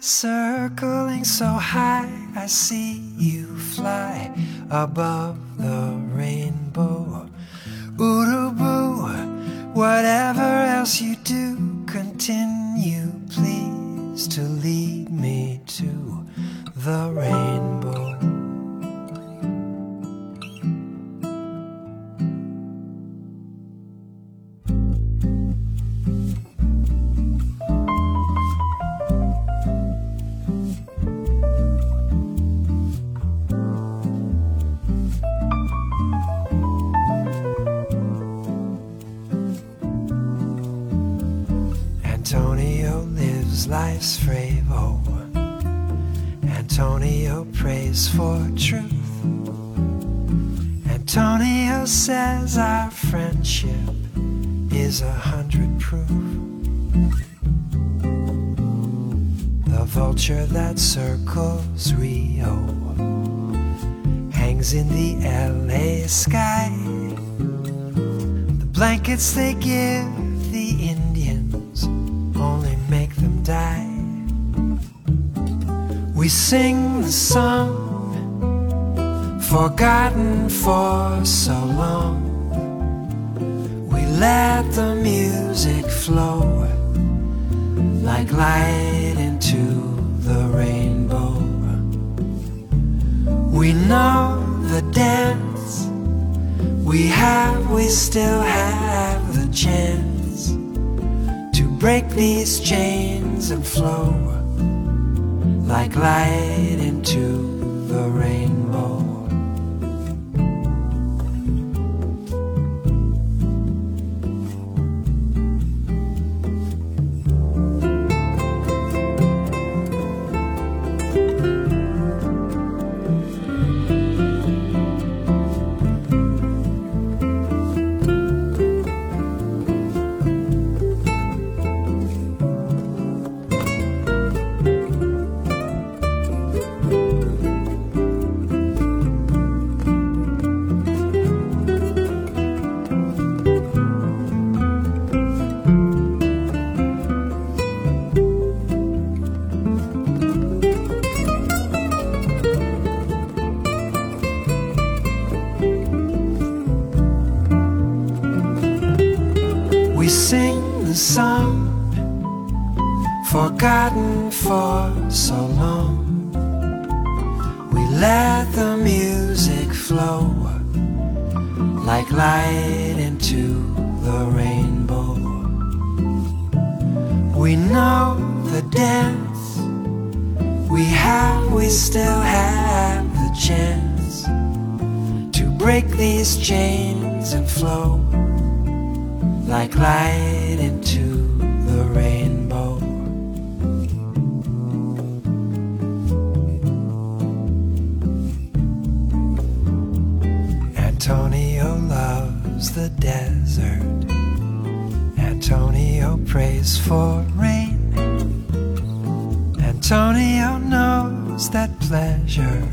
circling so high, I see you fly above the rainbow. Uirapuru, whatever else you do, continue, please, to lead me to the rainbow. Life's frevo. Antonio prays for truth. Antonio says our friendship is a hundred proof. The vulture that circles Rio hangs in the LA sky. The blankets they give We sing the song forgotten for so long. We let the music flow like light into the rainbow. We know the dance. We have, we still have the chance to break these chains and flow like light into the rainbow. Antonio loves the desert. Antonio prays for rain. Antonio knows that pleasure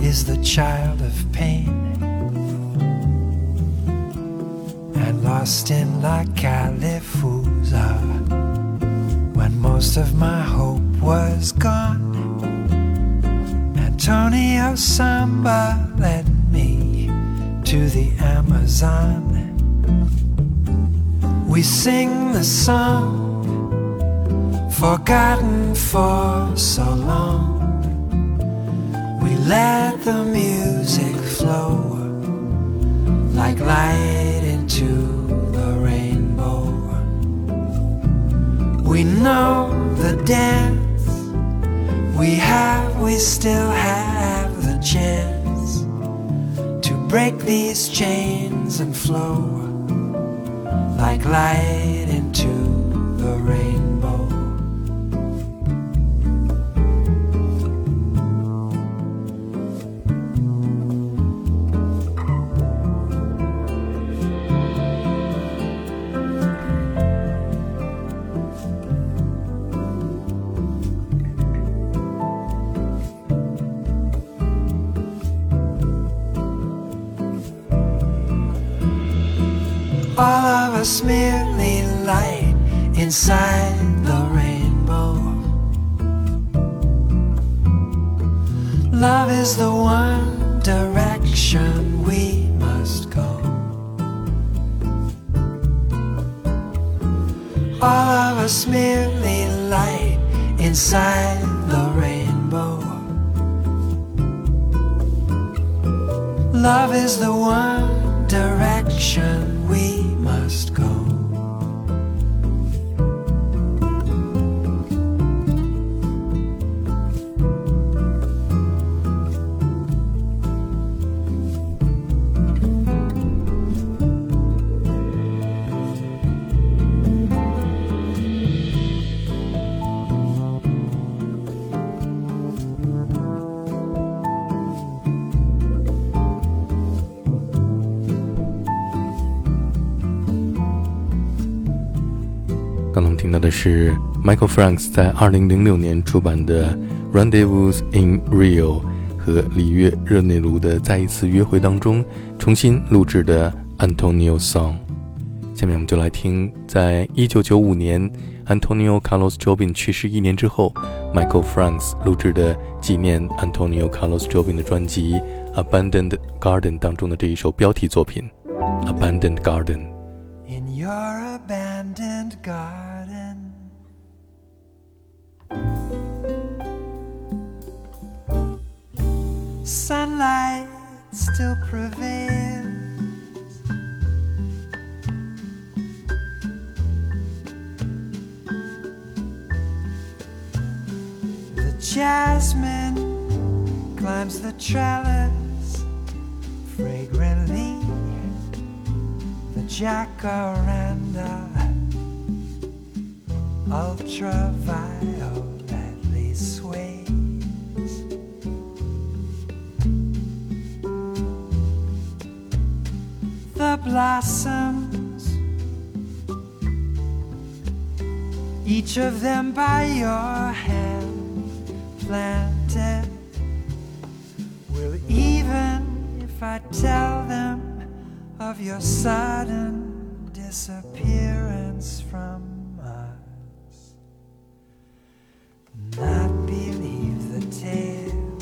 is the child of pain. and lost in La Califusa when most of my hope was gone. Antonio Samba led to the Amazon. We sing the song forgotten for so long. We let the music flow like light into the rainbow. We know the dance. We have, we still have the chance break these chains and flow like light into the rainbow. Us merely light inside the rainbow. Love is the one direction we must go. All of us merely light inside the rainbow. Love is the one direction 到的是 Michael Franks 在2006年出版的《Rendezvous in Rio》和里约热内卢的再一次约会当中重新录制的 Antonio Song。下面我们就来听，在1995年 Antonio Carlos Jobim 去世一年之后，Michael Franks 录制的纪念 Antonio Carlos Jobim 的专辑《Abandoned Garden》当中的这一首标题作品《Abandoned Garden》。Your abandoned garden. Sunlight still prevails. The jasmine climbs the trellis fragrantly jacaranda ultravioletly sways. The blossoms each of them by your hand planted. Will even if I tell them your sudden disappearance from us. Not believe the tale.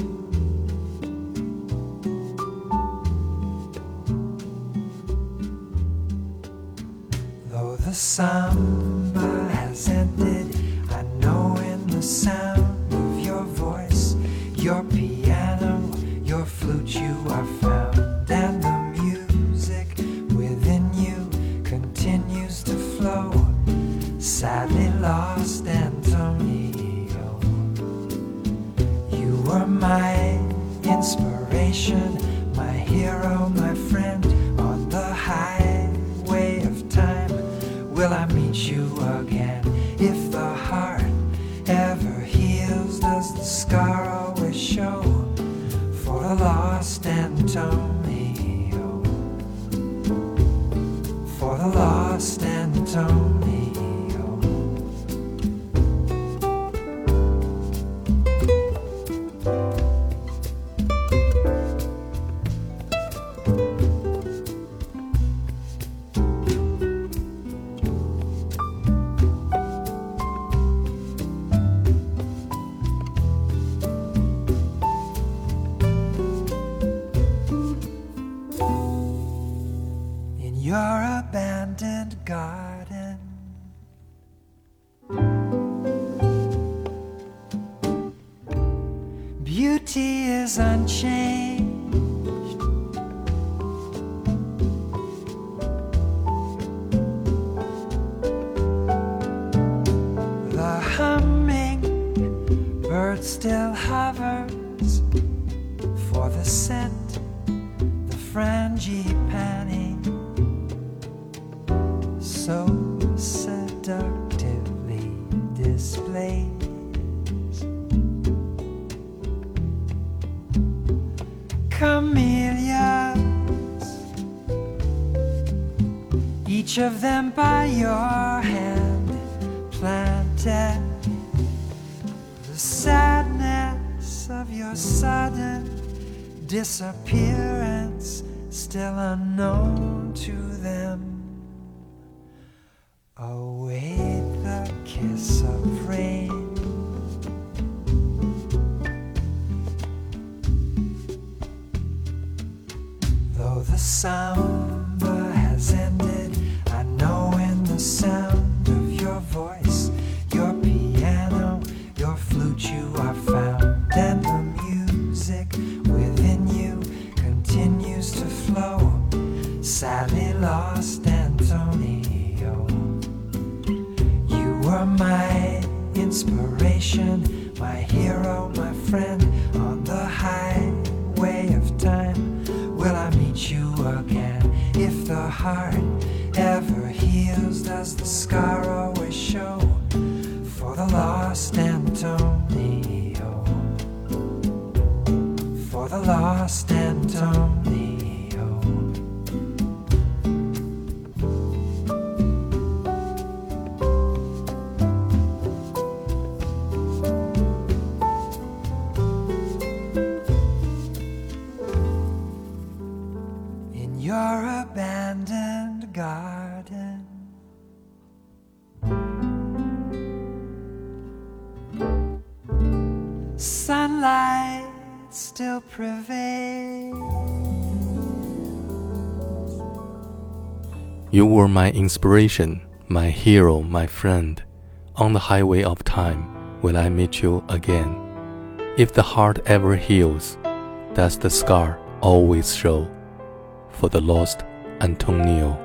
Though the summer were my inspiration, my hero, my friend is unchanged. disappearance still unknown to them. Await the kiss of rain. Though the summer has ended, I know in the sound. Inspiration, my hero, my friend on the highway of time. Will I meet you again? If the heart ever heals, does the scar always show for the lost Antonio? For the lost Antonio. You were my inspiration, my hero, my friend. On the highway of time, will I meet you again? If the heart ever heals, does the scar always show for the lost Antonio?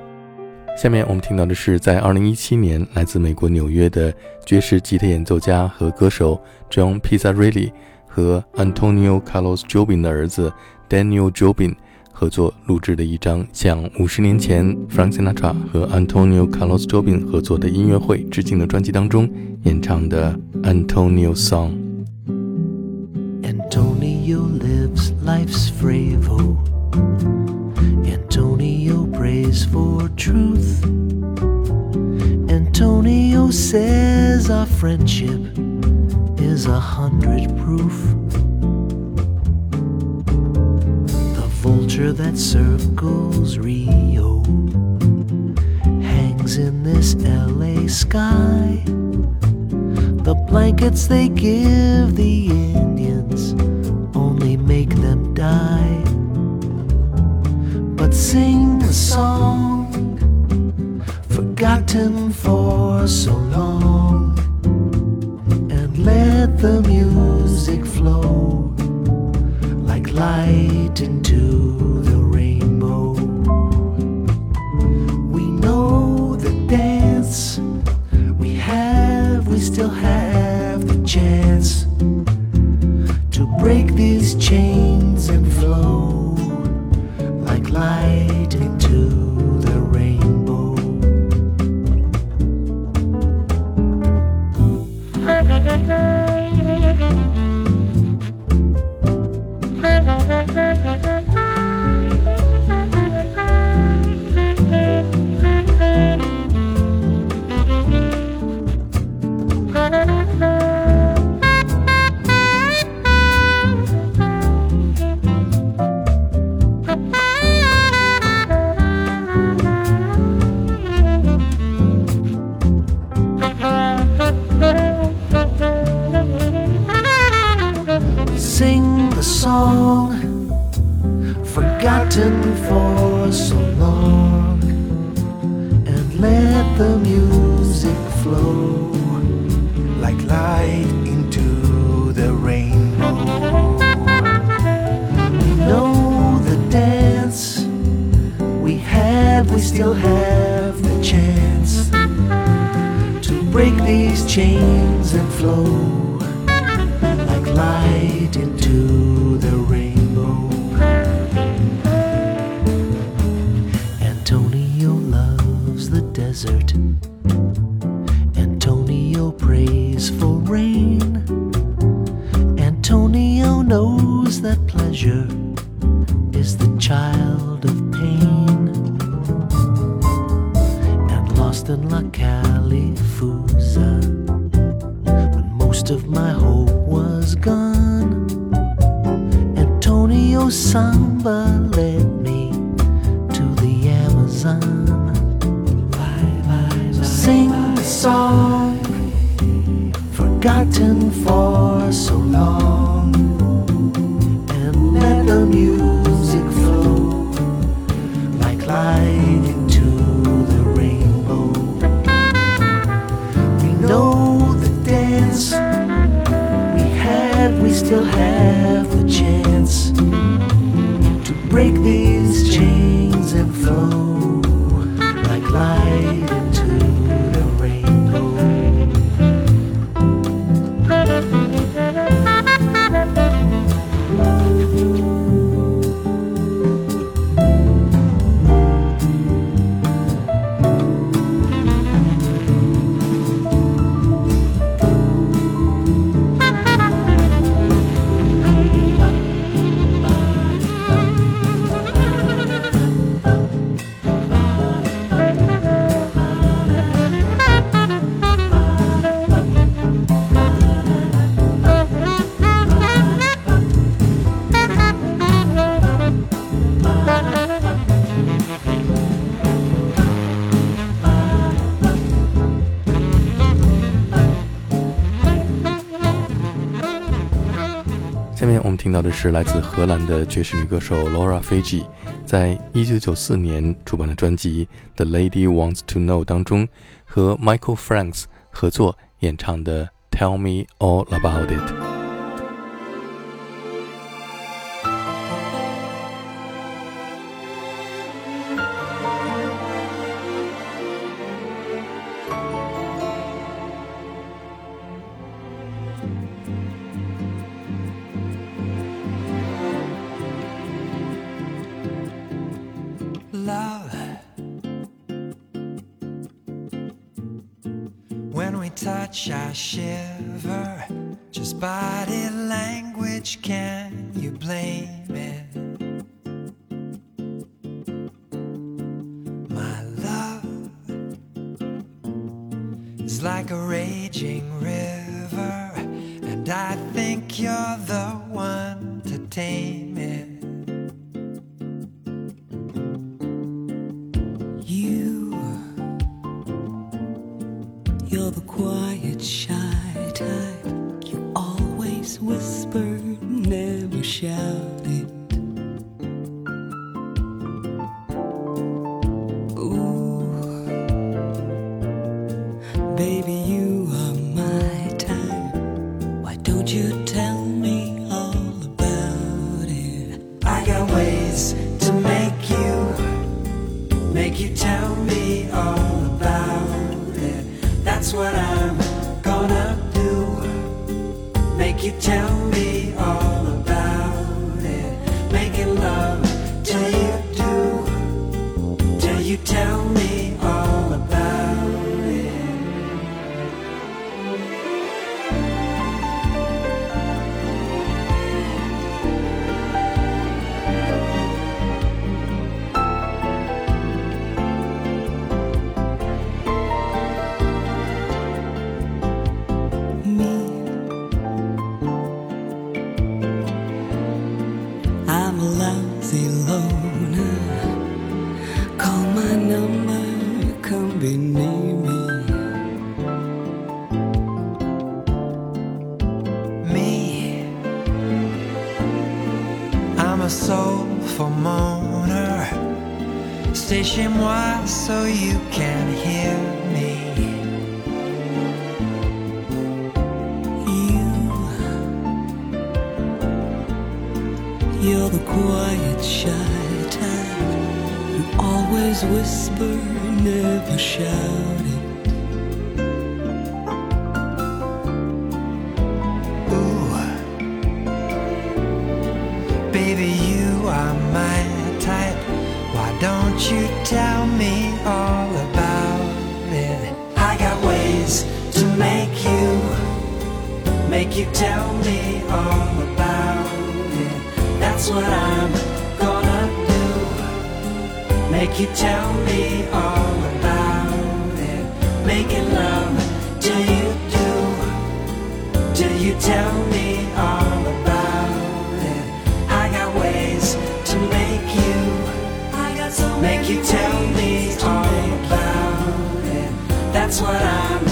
下面我们听到的是在2017年来自美国纽约的爵士吉他演奏家和歌手 John Pizzarelli 和 Antonio Carlos Jobim 的儿子 Daniel Jobim 合作录制的一张向五十年前 Frank Sinatra 和 Antonio Carlos Jobim 合作的音乐会致敬的专辑当中演唱的 Antonio Song。Antonio lives life's frevo. Antonio prays for truth. Antonio says our friendship is a hundred proof. The vulture that circles Rio hangs in this LA sky. The blankets they give the Indians only make them die. But sing the song forgotten for so long the music flow like light into pleasure is the child of pain. And lost in La Califusa when most of my hope was gone. Antonio Samba led me to the Amazon. Sing the song forgotten for so long, the music flow like light into the rainbow. We know the dance we had, we still have the chance. 到的是来自荷兰的爵士女歌手 Laura Fygi，在1994年出版的专辑《The Lady Wants to Know》当中和 Michael Franks 合作演唱的《Tell Me All About It》。The quiet, shy so you can hear me. You, you're the quiet, shy type. You always whisper, never shout it. Ooh, baby, you are my you tell me all about it. That's what I'm gonna do. Make you tell me all about it. Making love till you do till you tell me all about it. I got ways to make you, I got so make you tell me all about it. That's what I'm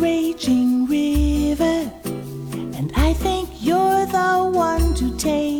raging river, and I think you're the one to take.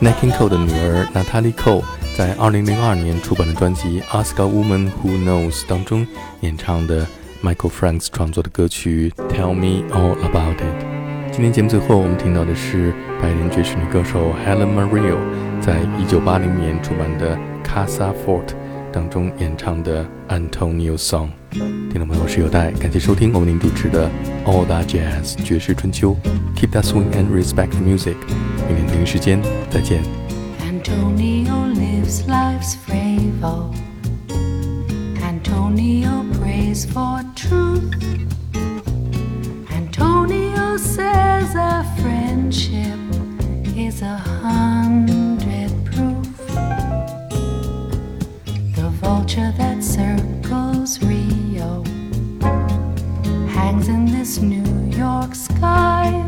Nakinco 的女儿娜塔莉·科在2002年出版的专辑《Ask a Woman Who Knows》当中演唱的 Michael Franks 创作的歌曲《Tell Me All About It》。今天节目最后，我们听到的是百灵爵士女歌手 Helen Maria 在1980年出版的《Casa Fort》当中演唱的《Antonio Song》。听众朋友，我是有代，感谢收听我为您主持的《All That Jazz 爵士春秋》，Keep that swing and respect the music。明天同一时间再见。Antonio lives life's frevo. Antonio prays for truth. Antonio says a friendship is a hundred proof. The vulture that circles. New York sky.